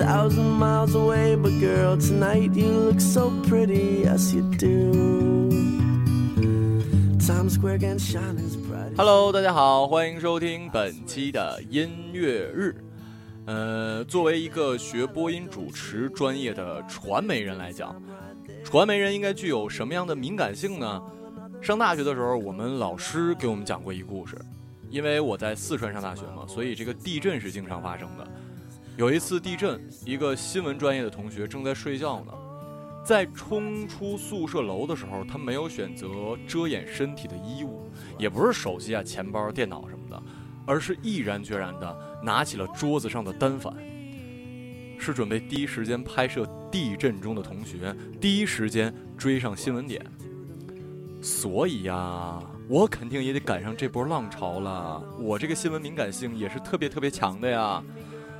thousand miles away but girl tonight you look so pretty as you do. Hello 大家好欢迎收听本期的音乐日。呃作为一个学播音主持专业的传媒人来讲传媒人应该具有什么样的敏感性呢？上大学的时候我们老师给我们讲过一故事因为我在四川上大学嘛所以这个地震是经常发生的。有一次地震，一个新闻专业的同学正在睡觉呢，在冲出宿舍楼的时候，他没有选择遮掩身体的衣物，也不是手机啊、钱包、电脑什么的，而是毅然决然的拿起了桌子上的单反，是准备第一时间拍摄地震中的同学，第一时间追上新闻点。所以呀，我肯定也得赶上这波浪潮了。我这个新闻敏感性也是特别特别强的呀。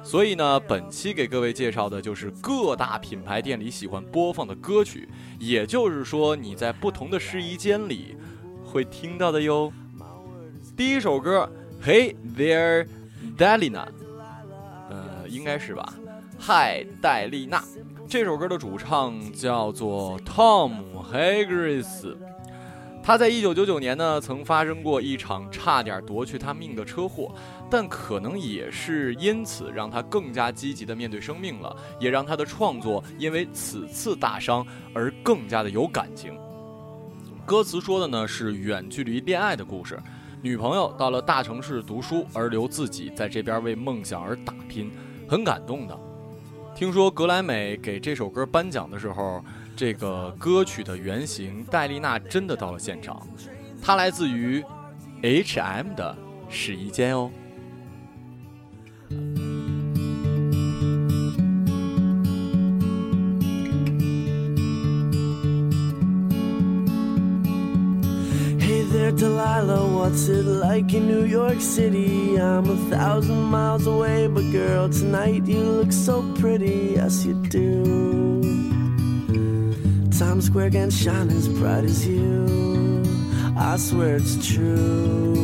所以呢，本期给各位介绍的就是各大品牌店里喜欢播放的歌曲，也就是说你在不同的试衣间里会听到的哟。第一首歌，Hey There, Delina，呃，应该是吧？嗨，戴丽娜。这首歌的主唱叫做 Tom Haggis。他在一九九九年呢，曾发生过一场差点夺去他命的车祸，但可能也是因此让他更加积极的面对生命了，也让他的创作因为此次大伤而更加的有感情。歌词说的呢是远距离恋爱的故事，女朋友到了大城市读书，而留自己在这边为梦想而打拼，很感动的。听说格莱美给这首歌颁奖的时候，这个歌曲的原型戴丽娜真的到了现场，她来自于 H&M 的试衣间哦。Hey there, Delilah, what's it like in New York City? I'm a thousand miles away, but girl, tonight you look so pretty, yes you do. Times Square can shine as bright as you, I swear it's true.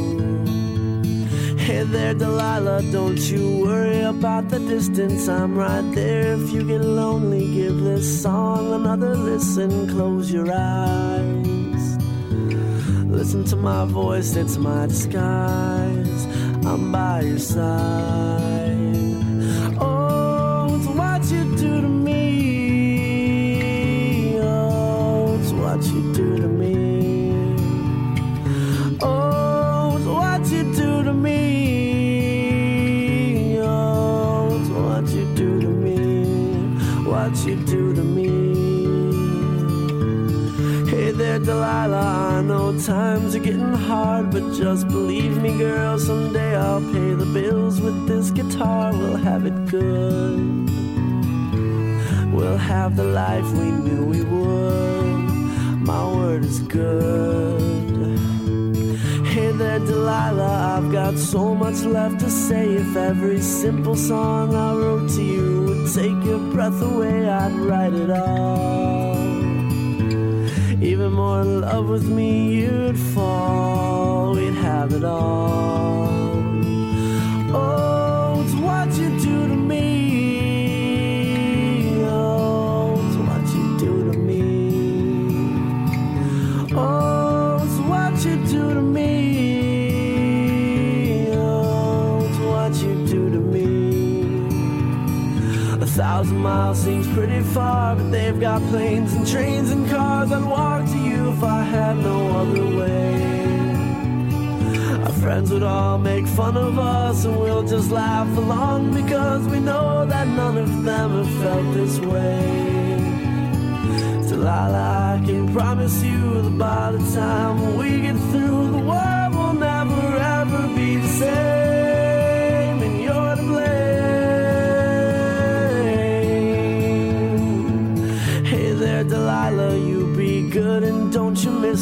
Hey there, Delilah, don't you worry about the distance. I'm right there. If you get lonely, give this song another listen. Close your eyes. Listen to my voice, it's my disguise. I'm by your side. Good. We'll have the life we knew we would. My word is good. Hey there, Delilah. I've got so much left to say. If every simple song I wrote to you would take your breath away, I'd write it all. Even more in love with me, you'd fall. We'd have it all. Planes and trains and cars. I'd walk to you if I had no other way. Our friends would all make fun of us, and we'll just laugh along because we know that none of them have felt this way. Delilah, I can promise you that by the time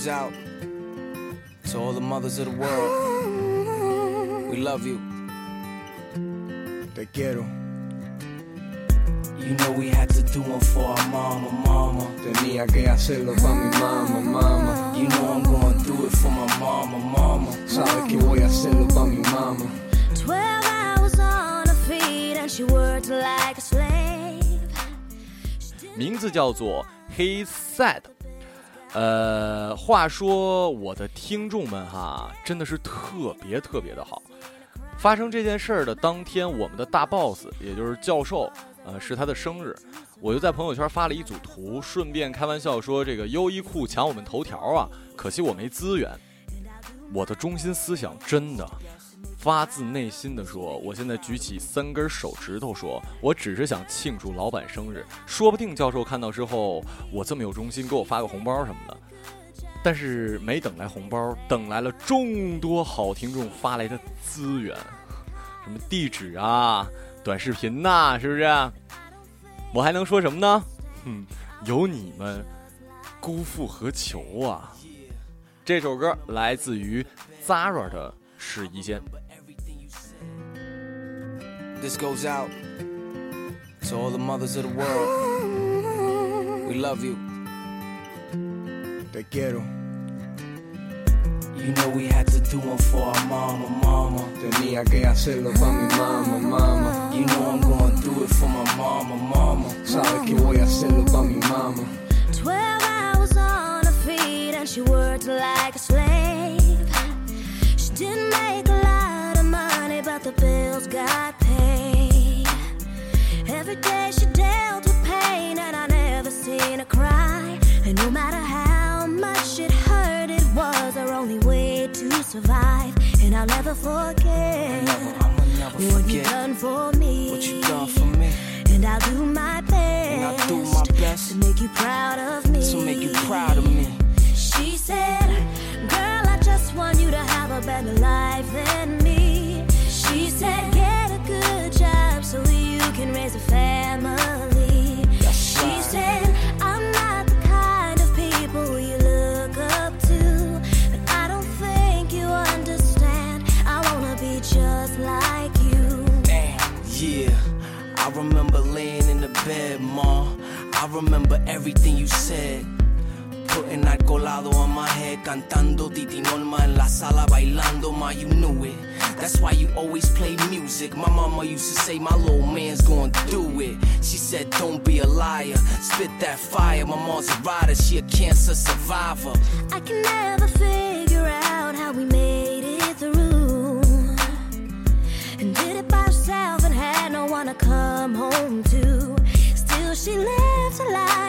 goes out to all the mothers of the world. We love you. Te quiero. You know we had to do one for our mama, mama. Tenía que hacerlo pa' mi mamá, mamá. You know I'm gonna do it for my mama, mama. Sabes que voy a hacerlo pa' mi mamá. Twelve hours on her feet and she worked like a slave. 名字叫做 He Said。 呃，话说我的听众们哈，真的是特别特别的好。发生这件事儿的当天，我们的大 boss，也就是教授，呃，是他的生日，我就在朋友圈发了一组图，顺便开玩笑说这个优衣库抢我们头条啊，可惜我没资源。我的中心思想真的发自内心的说，我现在举起三根手指头说，我只是想庆祝老板生日，说不定教授看到之后，我这么有忠心，给我发个红包什么的。但是没等来红包，等来了众多好听众发来的资源，什么地址啊、短视频呐、是不是？我还能说什么呢？哼，有你们，辜负何求啊！这首歌来自于 Zara 的《试衣间》。This goes out to all the mothers of the world. We love you. Te quiero. You know we had to do one for our mama, mama. Tenía que hacerlo pa' mi mamá, mamá. You know I'm gonna do it for my mama, mama. Sabes que voy a hacerlo pa' mi mamá. Twelve hours on her feet and she worked like a slave. She didn't make a lot of money, but the bills got paid. Every day she dealt with pain, and I never seen her cry. And no matter how much it hurt, it was her only way to survive. And I'll never forget I'ma never what you forget done for me. what you done for me. And I'll do my best. I'll do my best to make you proud of me. to make you proud of me. She said, Girl, I just want you to have a better life than everything you said. Putting that colado on my head, cantando Titi Norma en la sala bailando, ma, you knew it. That's why you always play music. My mama used to say my little man's gonna do it. She said, don't be a liar, spit that fire. My mom's a rider, she a cancer survivor. I can never figure out how we made it through. And did it by herself and had no one to come home to. Still, she lived her life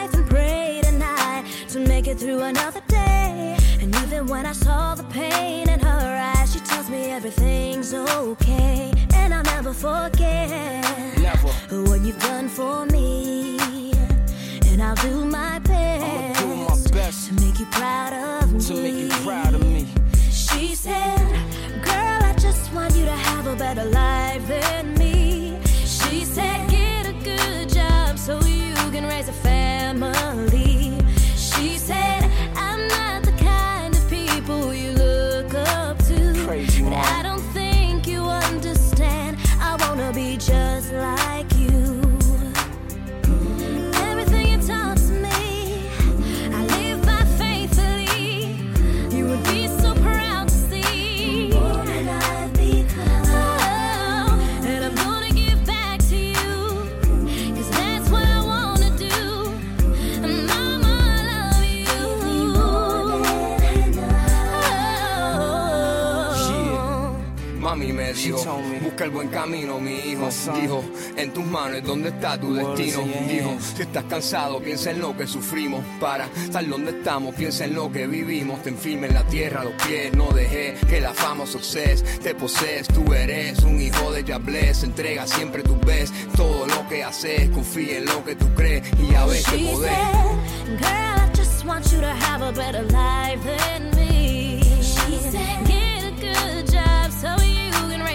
get through another day. And even when I saw the pain in her eyes, she tells me everything's okay. And I'll never forget Never. what you've done for me. And I'll do my best, do my best to make you proud of me. to make you proud of me. She said, Girl, I just want you to have a better life than me. She said, Get a good job so you can raise a family said busca el buen camino, mi hijo. Dijo, en tus manos es donde está tu destino. in your Dijo, si estás cansado, piensa en lo que sufrimos. Para estar donde estamos, piensa en lo que vivimos. Ten firme en la tierra los pies, no dejé que la fama o success te posees. Tú eres un hijo de Yablés, entrega siempre tu best. Todo lo que haces, confía en lo que tú crees y ya ves que She podés. said, Girl, I just want you to have a better life than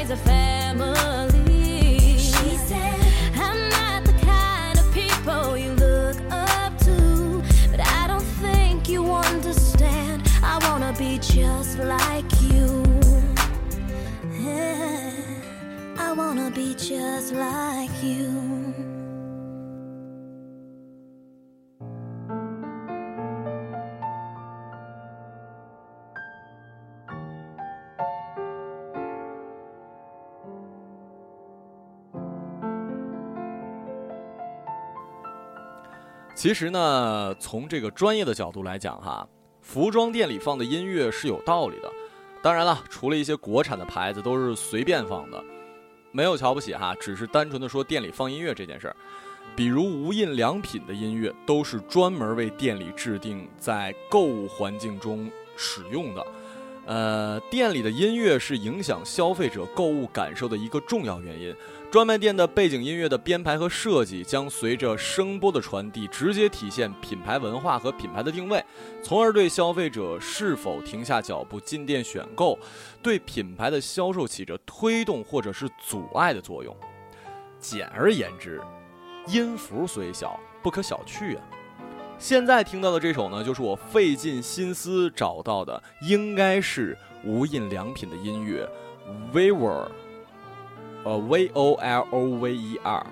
raise a family. She said, I'm not the kind of people you look up to, but I don't think you understand. I wanna be just like you. Yeah, I wanna be just like you. 其实呢，从这个专业的角度来讲，哈，服装店里放的音乐是有道理的。当然了，除了一些国产的牌子都是随便放的，没有瞧不起哈，只是单纯的说店里放音乐这件事儿。比如无印良品的音乐都是专门为店里制定，在购物环境中使用的。呃，店里的音乐是影响消费者购物感受的一个重要原因。专卖店的背景音乐的编排和设计将随着声波的传递，直接体现品牌文化和品牌的定位，从而对消费者是否停下脚步进店选购，对品牌的销售起着推动或者是阻碍的作用。简而言之，音符虽小，不可小觑啊。现在听到的这首呢，就是我费尽心思找到的，应该是无印良品的音乐，Weaver。呃，V O L O V E R。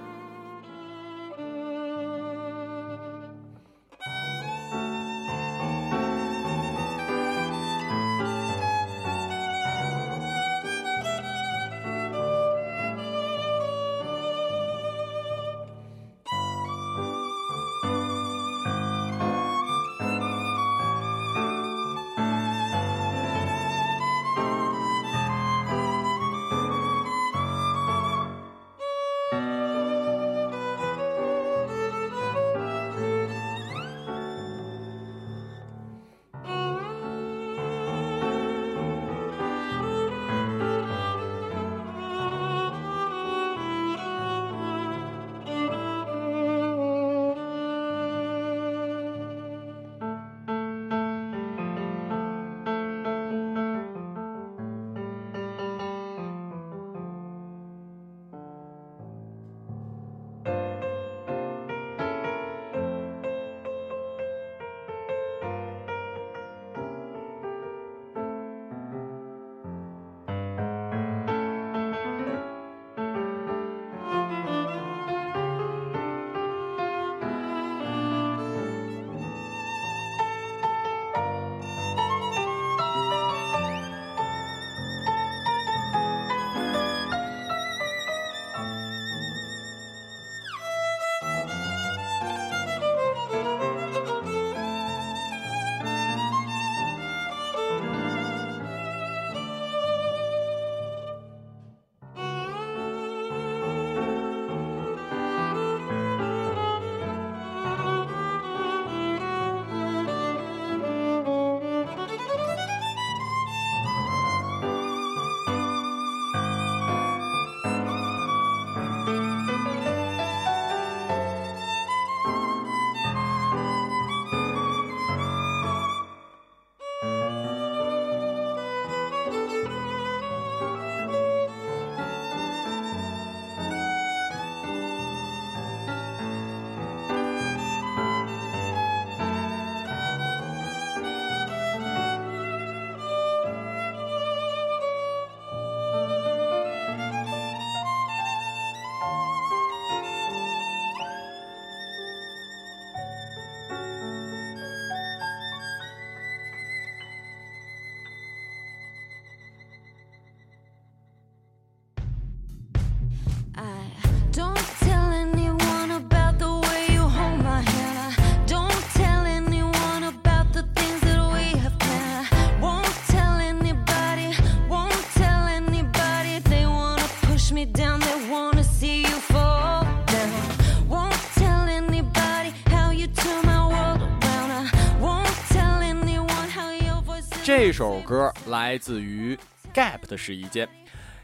这首歌来自于 Gap 的试衣间，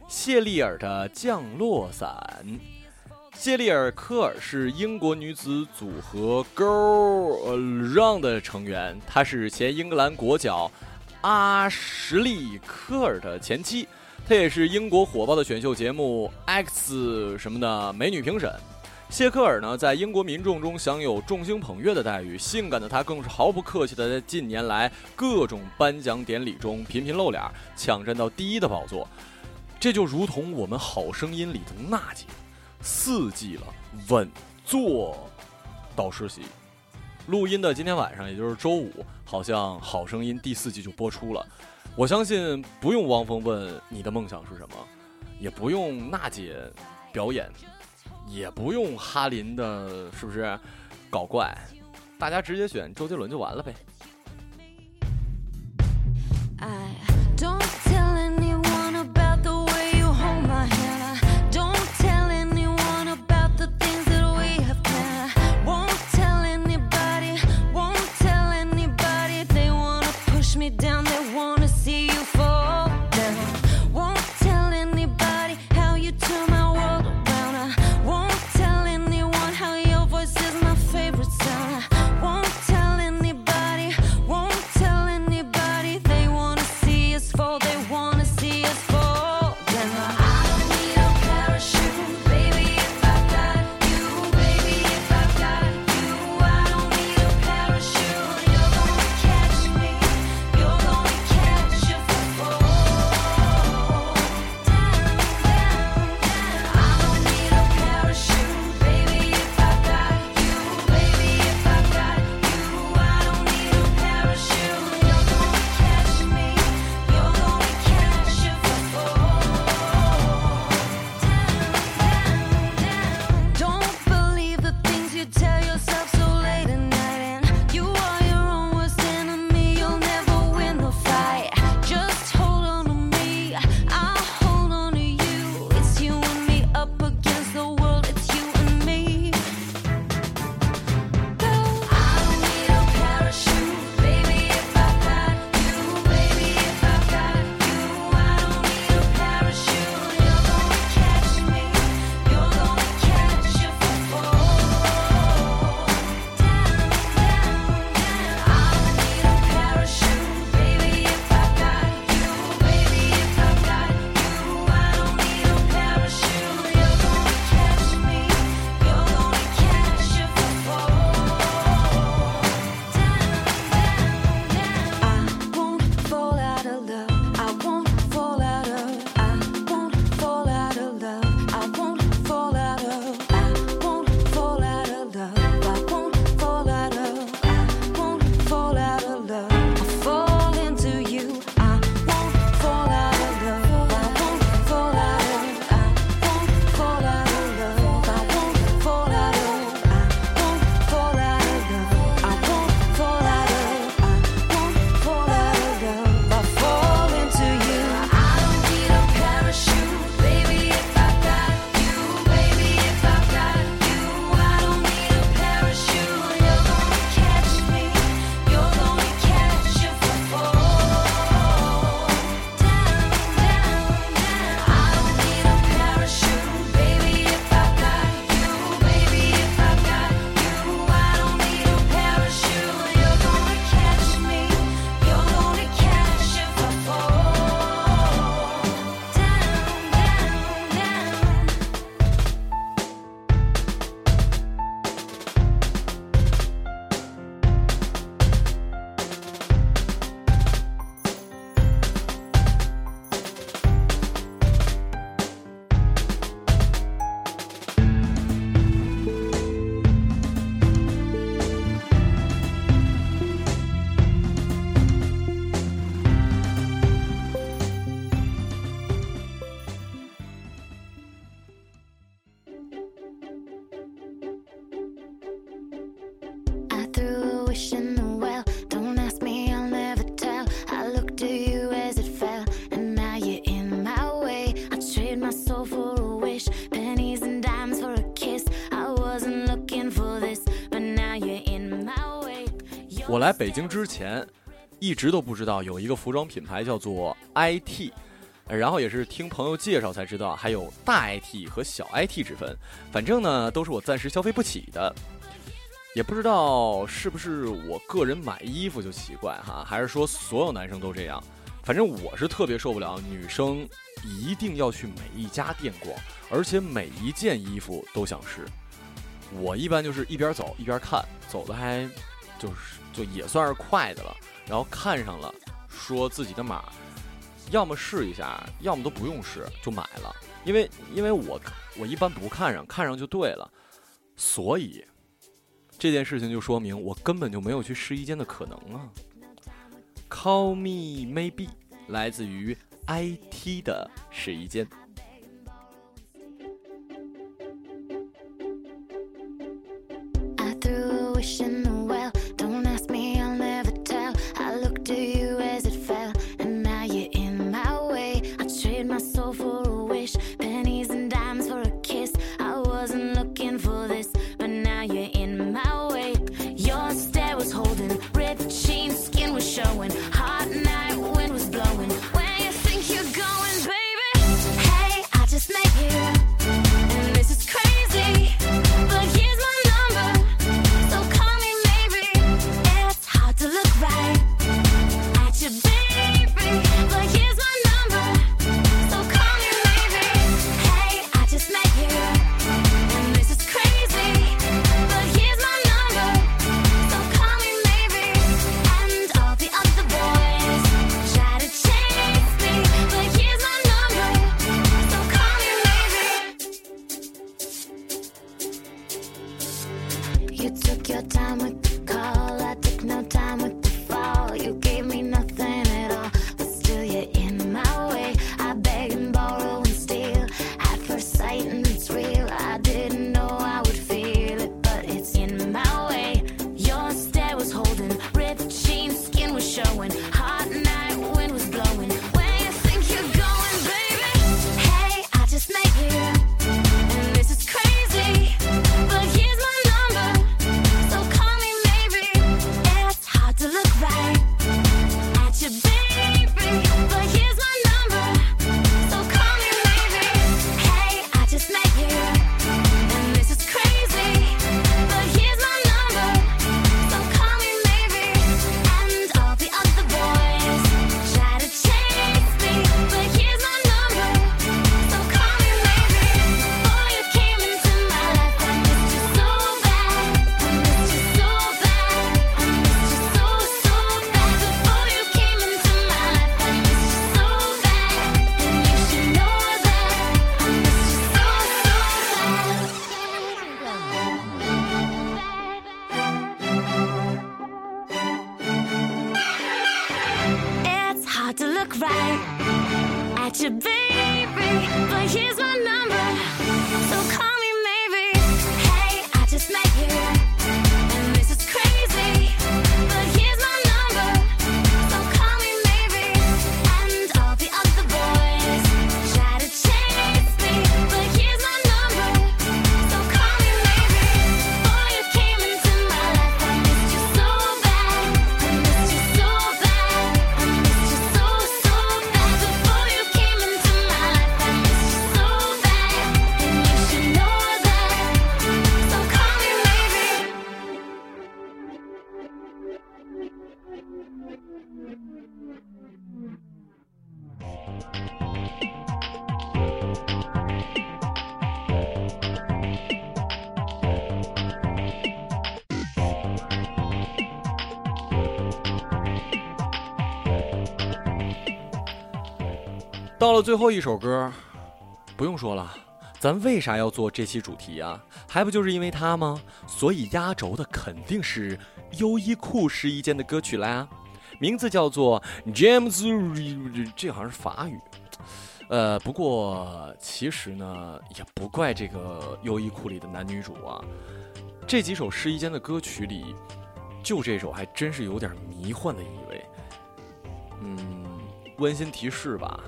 谢丽尔的《降落伞》。谢丽尔·科尔是英国女子组合 Girl Run 的成员，她是前英格兰国脚阿什利·科尔的前妻，她也是英国火爆的选秀节目 X 什么的美女评审。谢克尔呢，在英国民众中享有众星捧月的待遇，性感的他更是毫不客气的在近年来各种颁奖典礼中频频露脸，抢占到第一的宝座。这就如同我们《好声音》里的娜姐，四季了，稳坐导师席。录音的今天晚上，也就是周五，好像《好声音》第四季就播出了。我相信不用汪峰问你的梦想是什么，也不用娜姐表演。也不用哈林的，是不是搞怪？大家直接选周杰伦就完了呗。来北京之前，一直都不知道有一个服装品牌叫做 IT，然后也是听朋友介绍才知道还有大 IT 和小 IT 之分。反正呢，都是我暂时消费不起的。也不知道是不是我个人买衣服就奇怪哈，还是说所有男生都这样？反正我是特别受不了女生一定要去每一家店逛，而且每一件衣服都想试。我一般就是一边走一边看，走的还就是就也算是快的了。然后看上了，说自己的码，要么试一下，要么都不用试就买了。因为因为我我一般不看上，看上就对了。所以这件事情就说明我根本就没有去试衣间的可能啊。Call me maybe 来自于 IT 的试衣间。I 最后一首歌，不用说了，咱为啥要做这期主题啊？还不就是因为它吗？所以压轴的肯定是优衣库试衣间的歌曲啦，名字叫做 James，这好像是法语。呃，不过其实呢，也不怪这个优衣库里的男女主啊，这几首试衣间的歌曲里，就这首还真是有点迷幻的意味。嗯，温馨提示吧。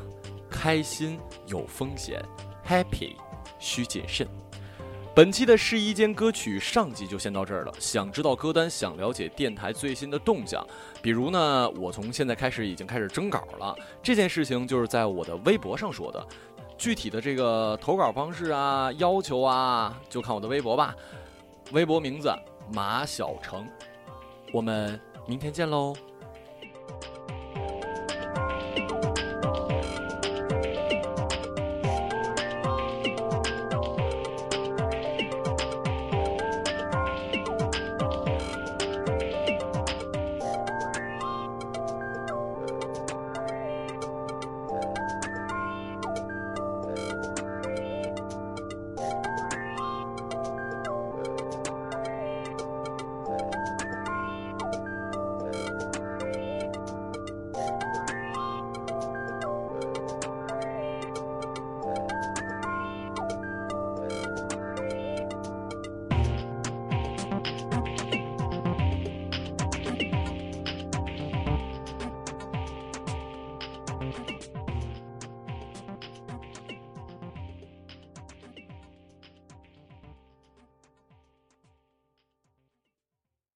开心有风险，happy 需谨慎。本期的试衣间歌曲上集就先到这儿了。想知道歌单，想了解电台最新的动向，比如呢，我从现在开始已经开始征稿了。这件事情就是在我的微博上说的，具体的这个投稿方式啊、要求啊，就看我的微博吧。微博名字马小成，我们明天见喽。